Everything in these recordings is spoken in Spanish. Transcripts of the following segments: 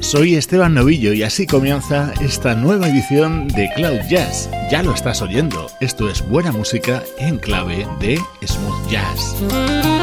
Soy Esteban Novillo y así comienza esta nueva edición de Cloud Jazz. Ya lo estás oyendo, esto es buena música en clave de smooth jazz.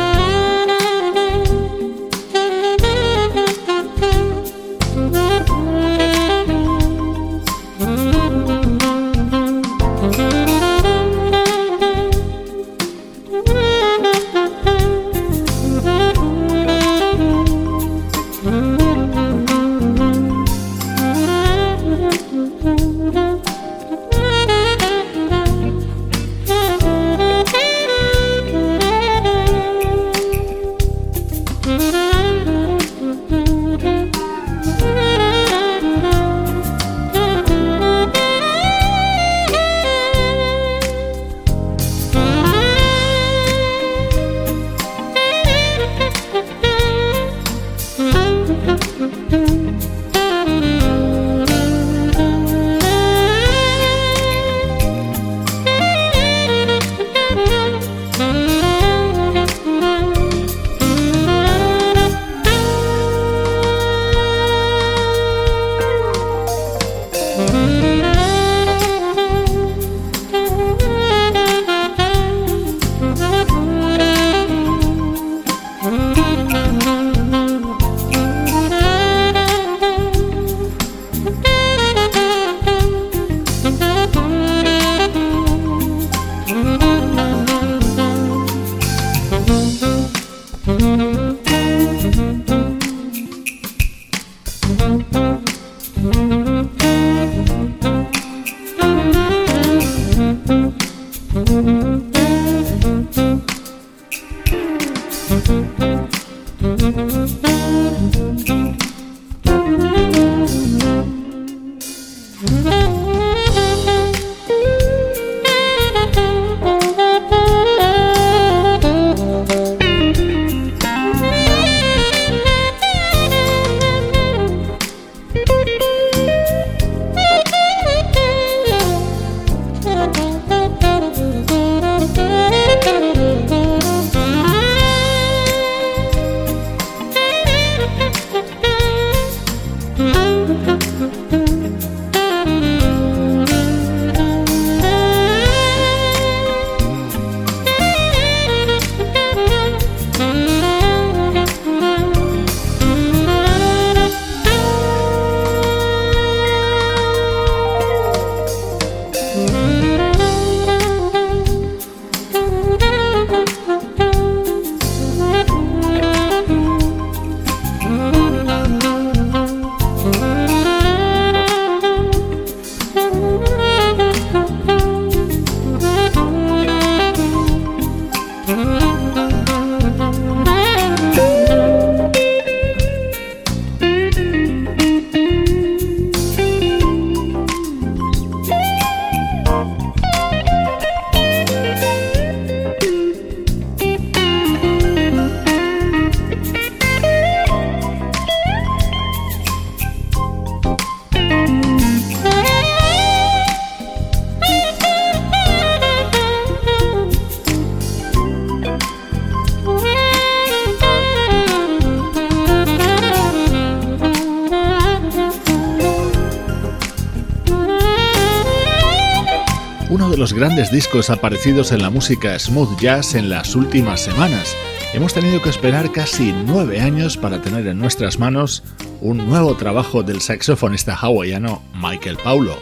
Grandes discos aparecidos en la música smooth jazz en las últimas semanas. Hemos tenido que esperar casi nueve años para tener en nuestras manos un nuevo trabajo del saxofonista hawaiano Michael Paulo.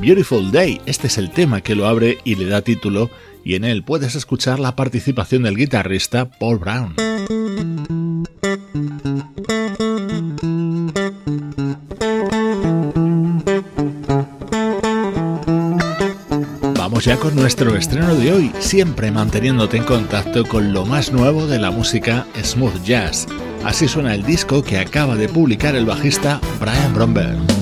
Beautiful Day, este es el tema que lo abre y le da título, y en él puedes escuchar la participación del guitarrista Paul Brown. Ya con nuestro estreno de hoy, siempre manteniéndote en contacto con lo más nuevo de la música smooth jazz. Así suena el disco que acaba de publicar el bajista Brian Bromberg.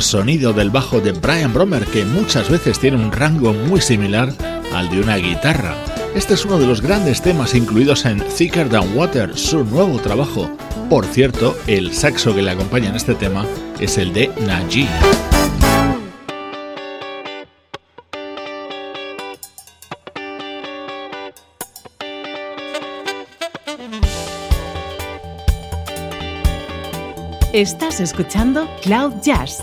Sonido del bajo de Brian Bromer que muchas veces tiene un rango muy similar al de una guitarra. Este es uno de los grandes temas incluidos en Thicker Than Water, su nuevo trabajo. Por cierto, el saxo que le acompaña en este tema es el de Najee. Estás escuchando Cloud Jazz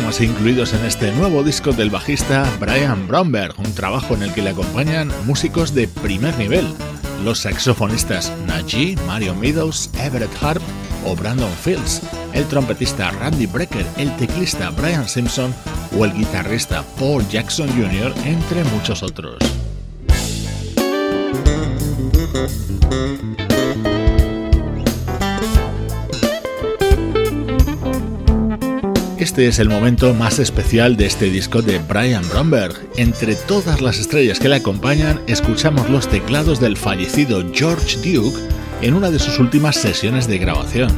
Temas incluidos en este nuevo disco del bajista Brian Bromberg, un trabajo en el que le acompañan músicos de primer nivel, los saxofonistas Najee, Mario Meadows, Everett Harp o Brandon Fields, el trompetista Randy Brecker, el teclista Brian Simpson o el guitarrista Paul Jackson Jr., entre muchos otros. Este es el momento más especial de este disco de Brian Bromberg. Entre todas las estrellas que le acompañan, escuchamos los teclados del fallecido George Duke en una de sus últimas sesiones de grabación.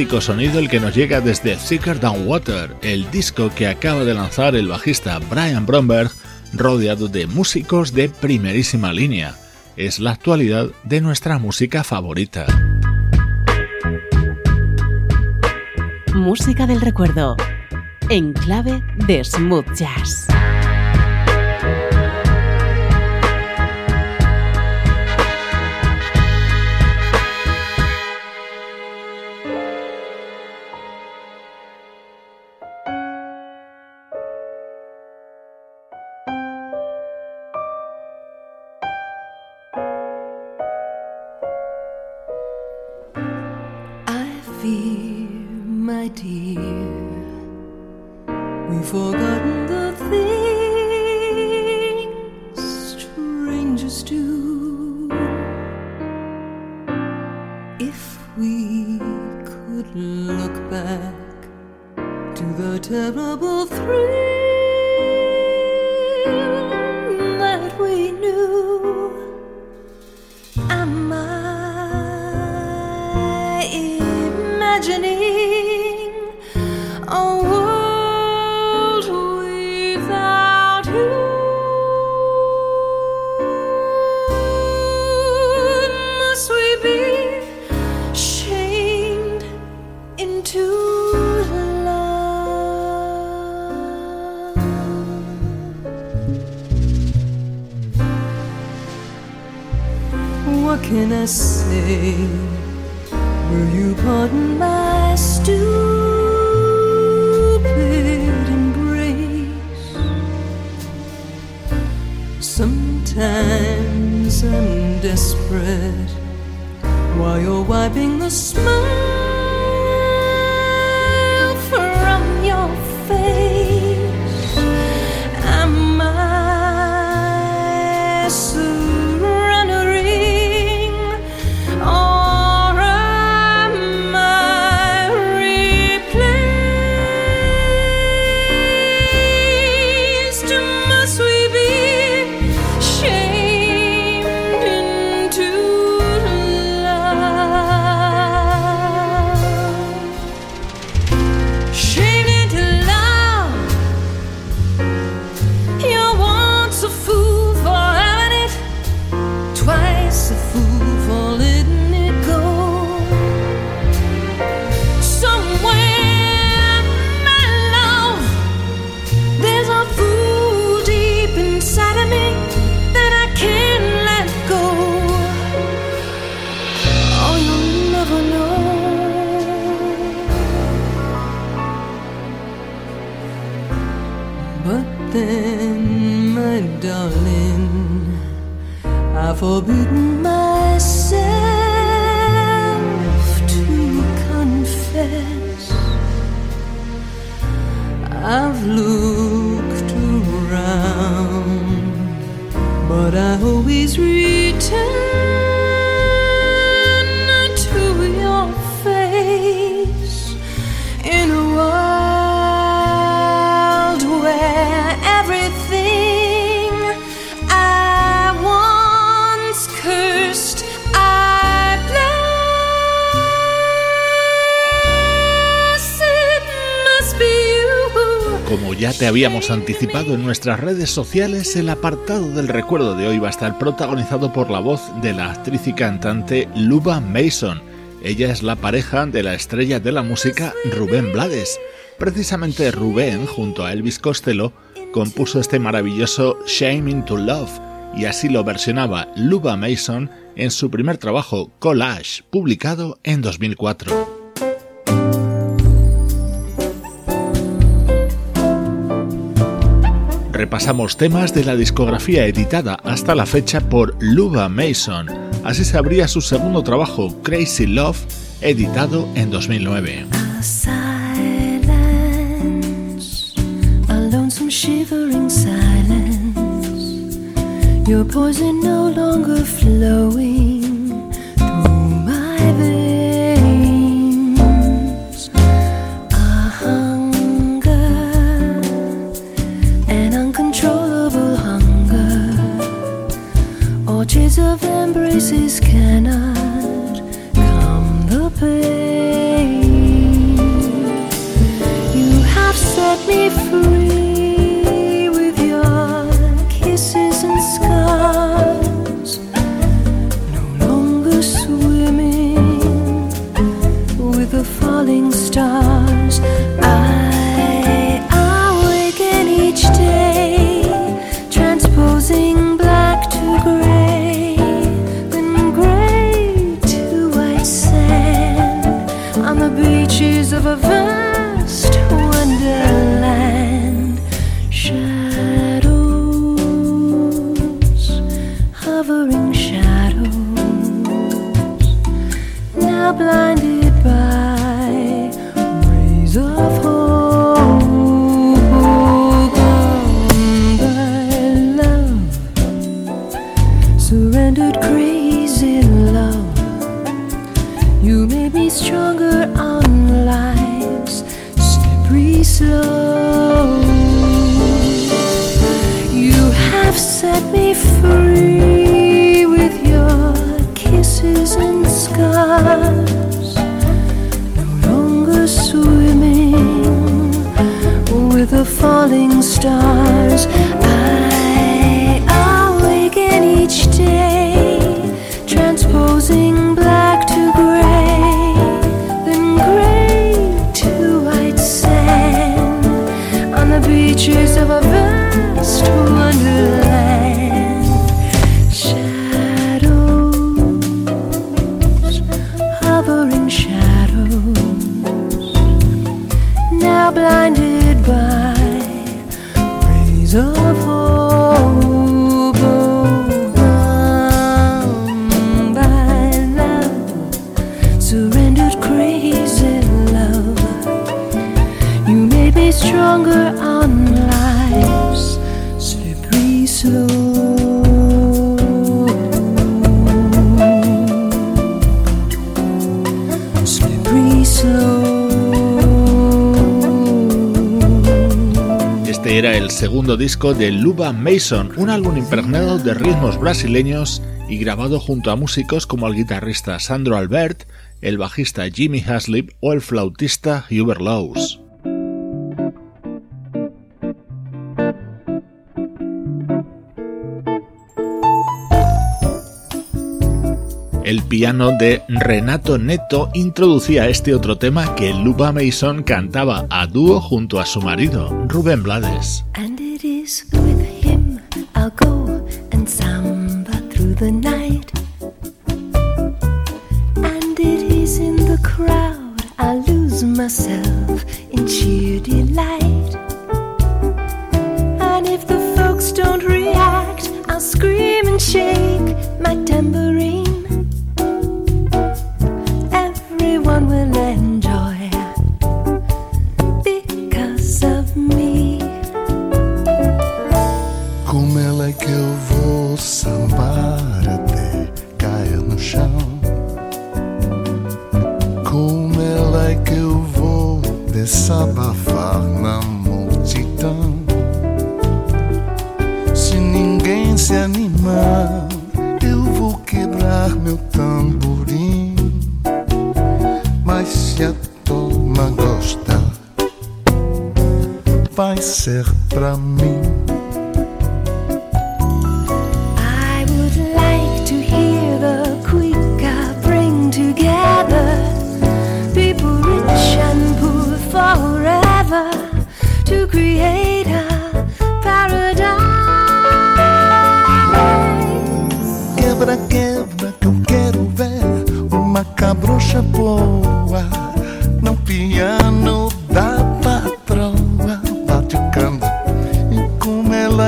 Sonido el que nos llega desde Thicker Than Water, el disco que acaba de lanzar el bajista Brian Bromberg, rodeado de músicos de primerísima línea. Es la actualidad de nuestra música favorita. Música del recuerdo, en clave de smooth jazz. can I say? Will you pardon my stupid embrace? Sometimes I'm desperate while you're wiping the smile. forbidden. Te habíamos anticipado en nuestras redes sociales, el apartado del recuerdo de hoy va a estar protagonizado por la voz de la actriz y cantante Luba Mason. Ella es la pareja de la estrella de la música Rubén Blades. Precisamente Rubén, junto a Elvis Costello, compuso este maravilloso Shame into Love y así lo versionaba Luba Mason en su primer trabajo Collage, publicado en 2004. Repasamos temas de la discografía editada hasta la fecha por Luba Mason. Así se abría su segundo trabajo, Crazy Love, editado en 2009. of embraces cannot calm the pain. You have set me free with your kisses and scars. No longer swimming with the falling stars. reaches of a vast wonder. falling star. Segundo disco de Luba Mason, un álbum impregnado de ritmos brasileños y grabado junto a músicos como el guitarrista Sandro Albert, el bajista Jimmy Haslip o el flautista Hubert Laws. El piano de Renato Neto introducía este otro tema que Luba Mason cantaba a dúo junto a su marido, Rubén Blades. The night. And it is in the crowd I lose myself in sheer delight. And if the folks don't react, I'll scream and shake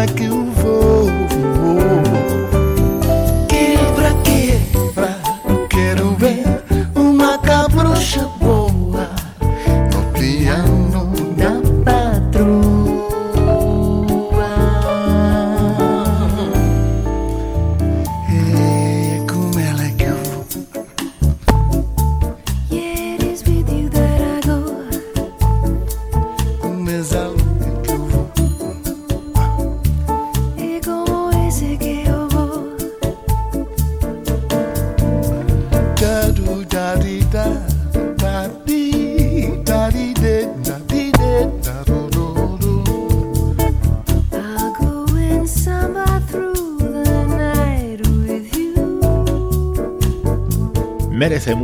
como ela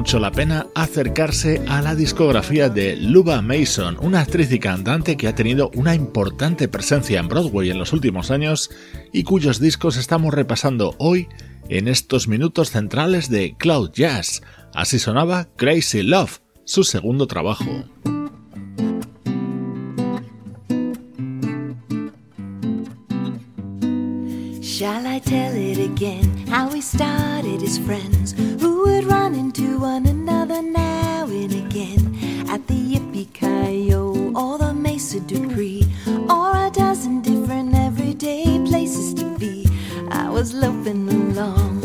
mucho la pena acercarse a la discografía de Luba Mason, una actriz y cantante que ha tenido una importante presencia en Broadway en los últimos años y cuyos discos estamos repasando hoy en estos minutos centrales de Cloud Jazz. Así sonaba Crazy Love, su segundo trabajo. How we started as friends who would run into one another now and again at the Yippee Ki or the Mesa Dupree or a dozen different everyday places to be. I was loafing along,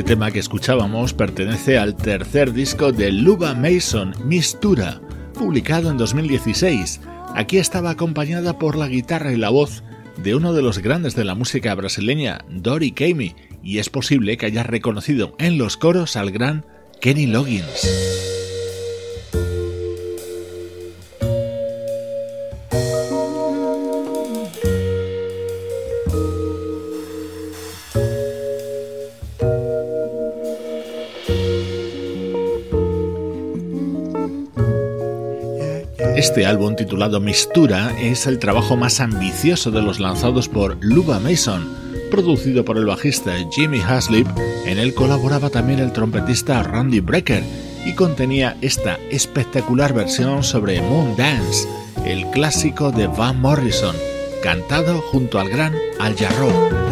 tema que escuchábamos pertenece al tercer disco de Luba Mason, Mistura, publicado en 2016. Aquí estaba acompañada por la guitarra y la voz de uno de los grandes de la música brasileña, Dory Kamey, y es posible que haya reconocido en los coros al gran Kenny Loggins. Este álbum titulado Mistura es el trabajo más ambicioso de los lanzados por Luba Mason, producido por el bajista Jimmy Haslip, en él colaboraba también el trompetista Randy Brecker y contenía esta espectacular versión sobre Moon Dance, el clásico de Van Morrison, cantado junto al gran Al Jarreau.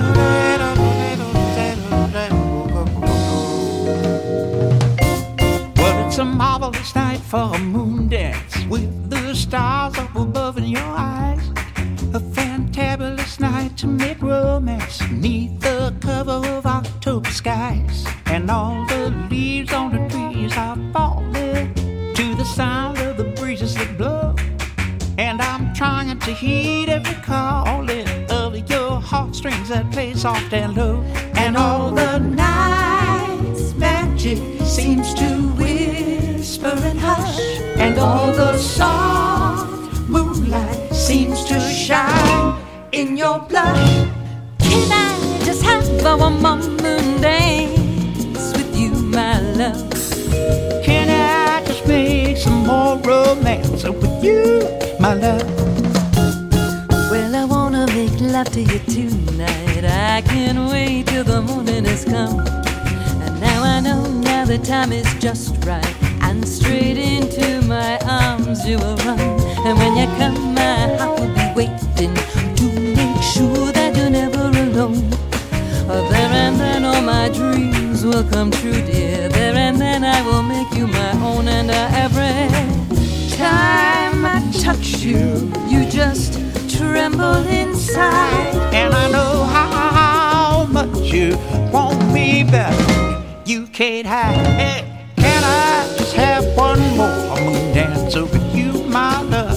A one more moon dance with you, my love? Can I? Just make some more romance with you, my love. Well, I wanna make love to you tonight. I can't wait till the morning has come. And now I know now the time is just right. And straight into my arms you will run. And when you come, my heart will be waiting will come true, dear. There and then I will make you my own, and every time I touch you, you just tremble inside. And I know how much you want me better. You can't hide. Hey, can I just have one more moon dance over you, my love?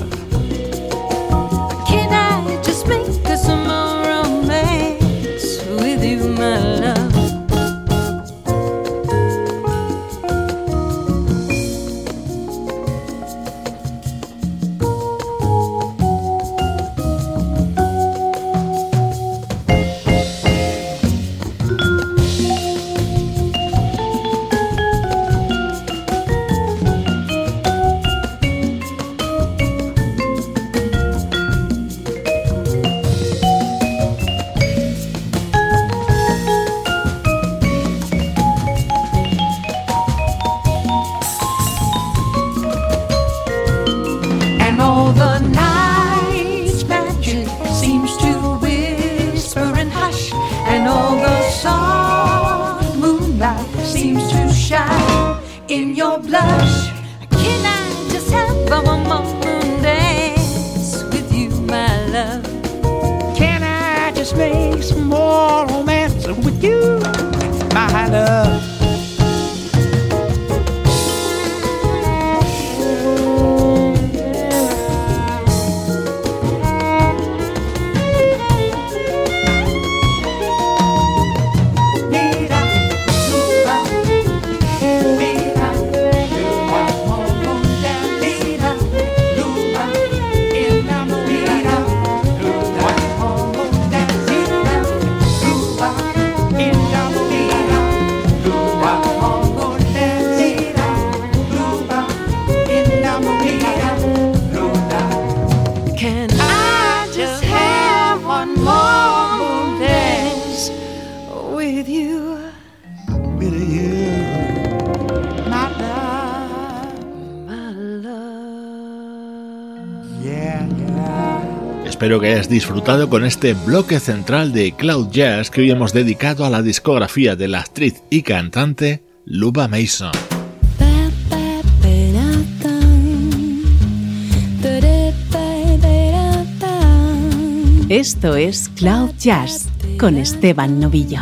I just make some more romance with you, my love? Que hayas disfrutado con este bloque central de Cloud Jazz que hoy hemos dedicado a la discografía de la actriz y cantante Luba Mason. Esto es Cloud Jazz con Esteban Novillo.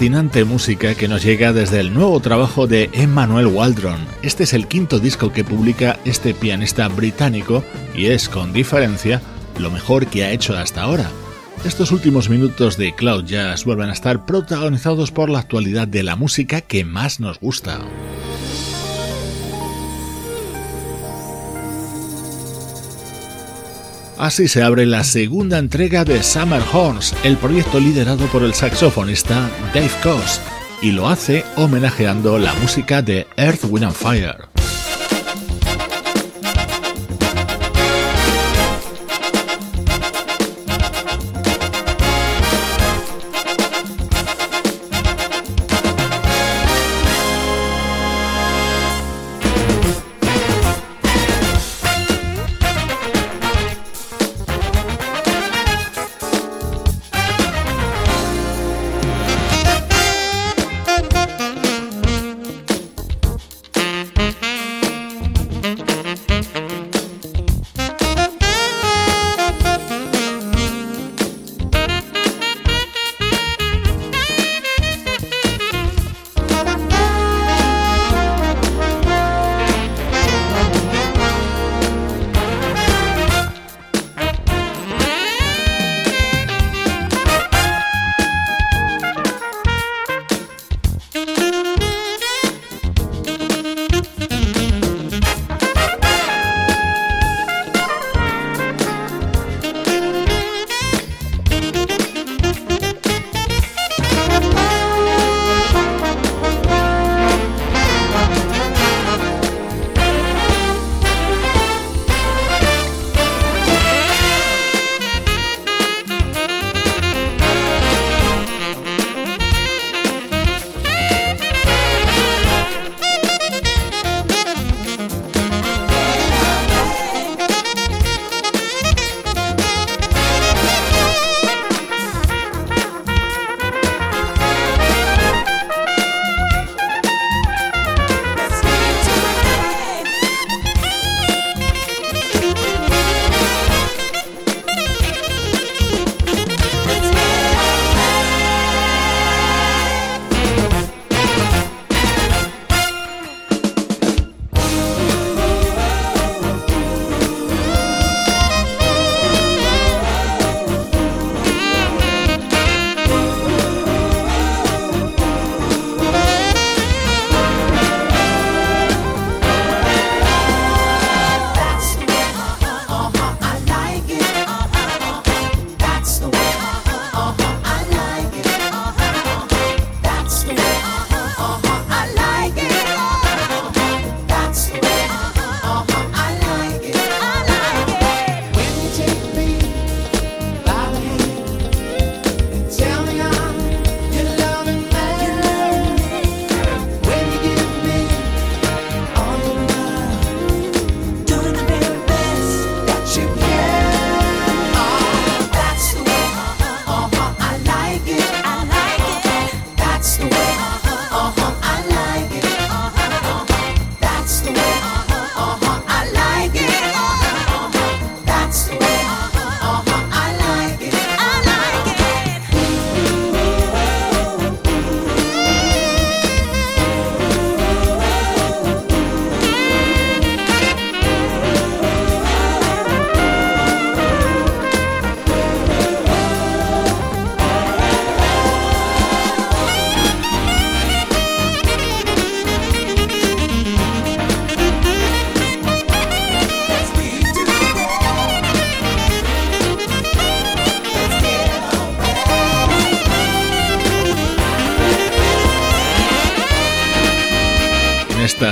Fascinante música que nos llega desde el nuevo trabajo de Emmanuel Waldron. Este es el quinto disco que publica este pianista británico y es, con diferencia, lo mejor que ha hecho hasta ahora. Estos últimos minutos de Cloud Jazz vuelven a estar protagonizados por la actualidad de la música que más nos gusta. Así se abre la segunda entrega de Summer Horns, el proyecto liderado por el saxofonista Dave Coase, y lo hace homenajeando la música de Earth, Wind and Fire.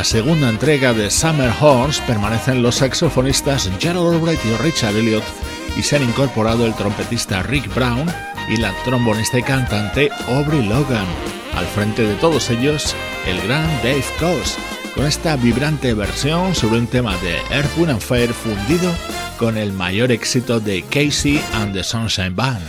Segunda entrega de Summer Horns permanecen los saxofonistas Gerald Albright y Richard Elliot y se han incorporado el trompetista Rick Brown y la trombonista y cantante Aubrey Logan. Al frente de todos ellos, el gran Dave Coase, con esta vibrante versión sobre un tema de Earth, Wind Fire fundido con el mayor éxito de Casey and the Sunshine Band.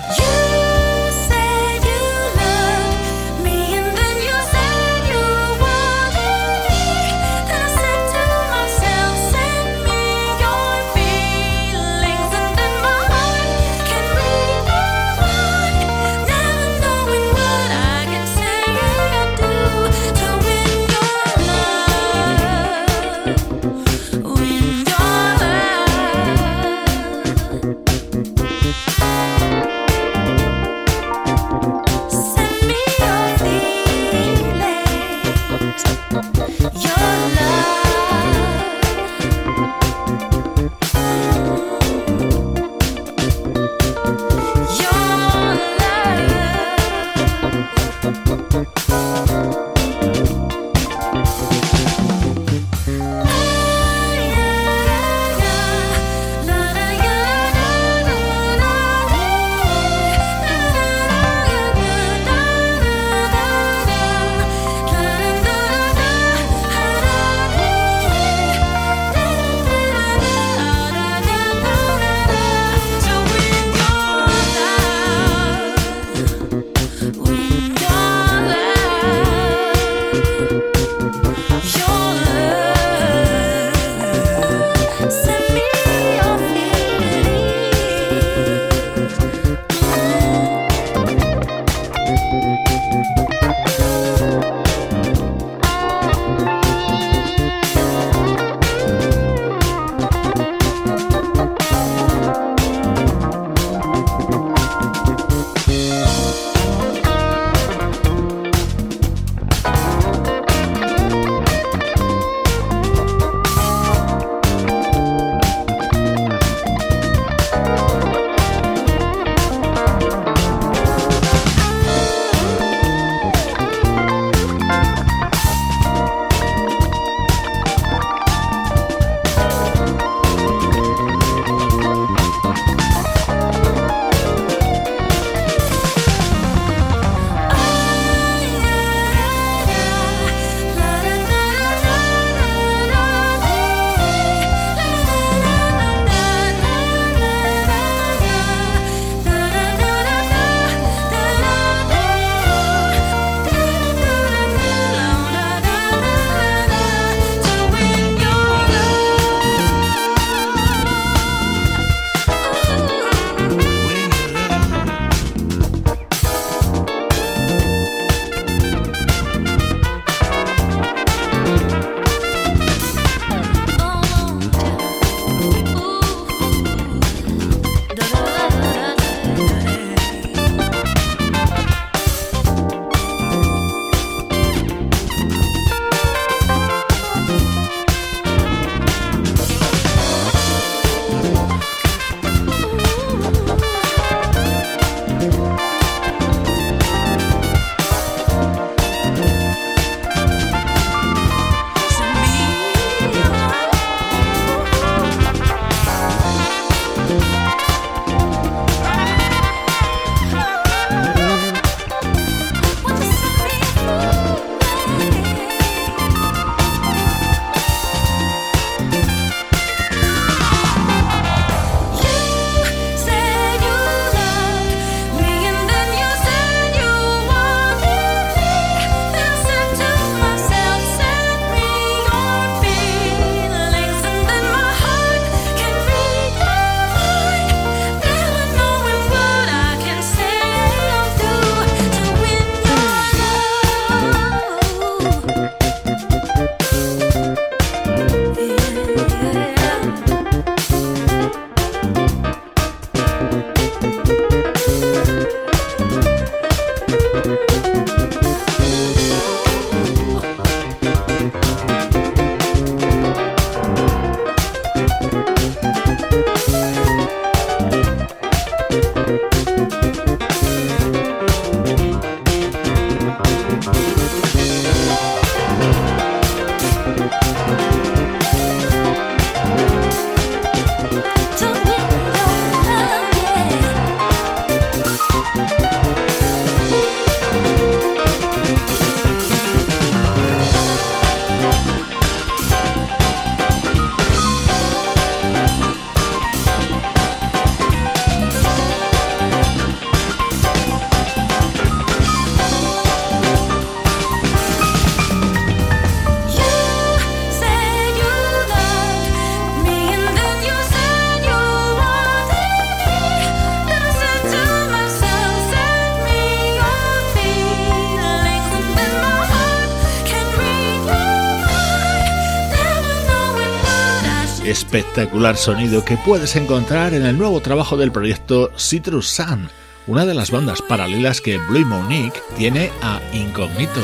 Espectacular sonido que puedes encontrar en el nuevo trabajo del proyecto Citrus Sun, una de las bandas paralelas que Blue Monique tiene a Incognito.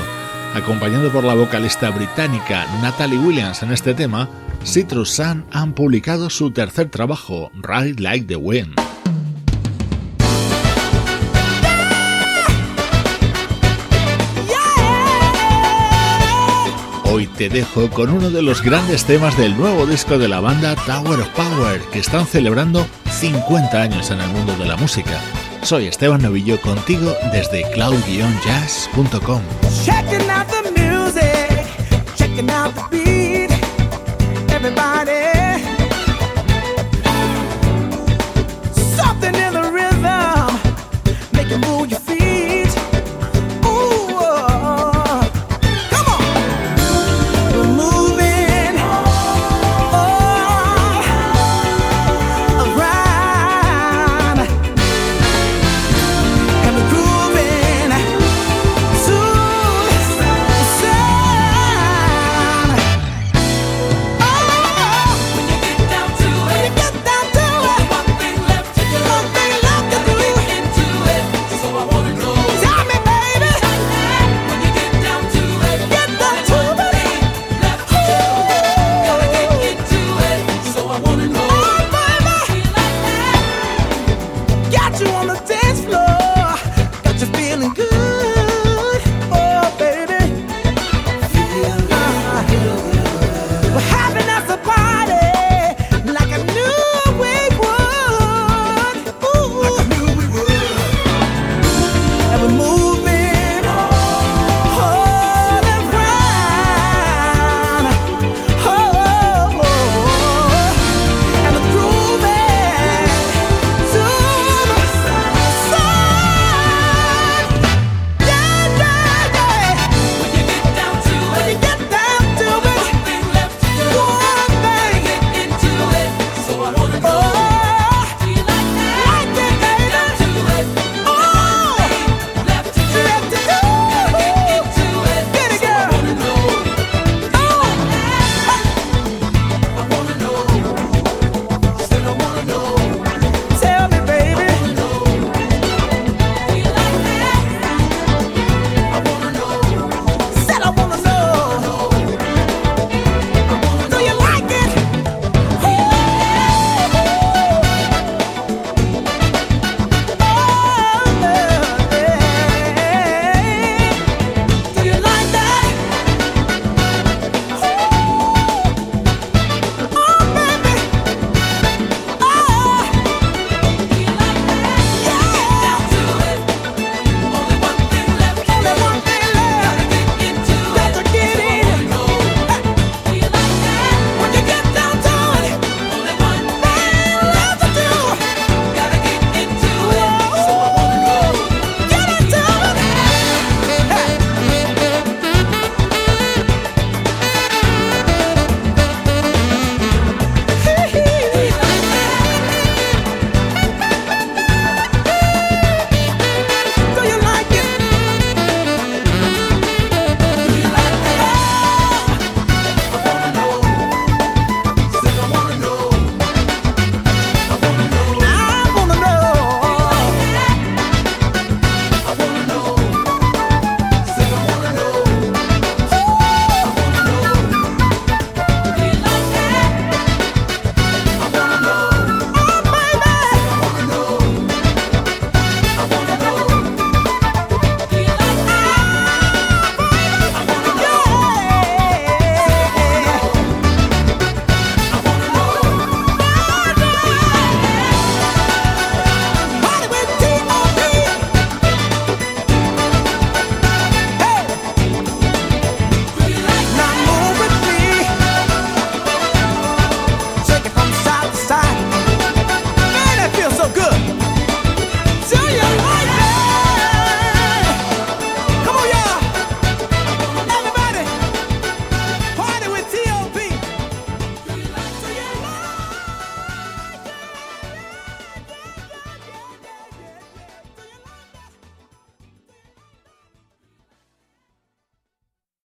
Acompañado por la vocalista británica Natalie Williams en este tema, Citrus Sun han publicado su tercer trabajo, Ride Like the Wind. Hoy te dejo con uno de los grandes temas del nuevo disco de la banda Tower of Power, que están celebrando 50 años en el mundo de la música. Soy Esteban Novillo contigo desde cloud-jazz.com.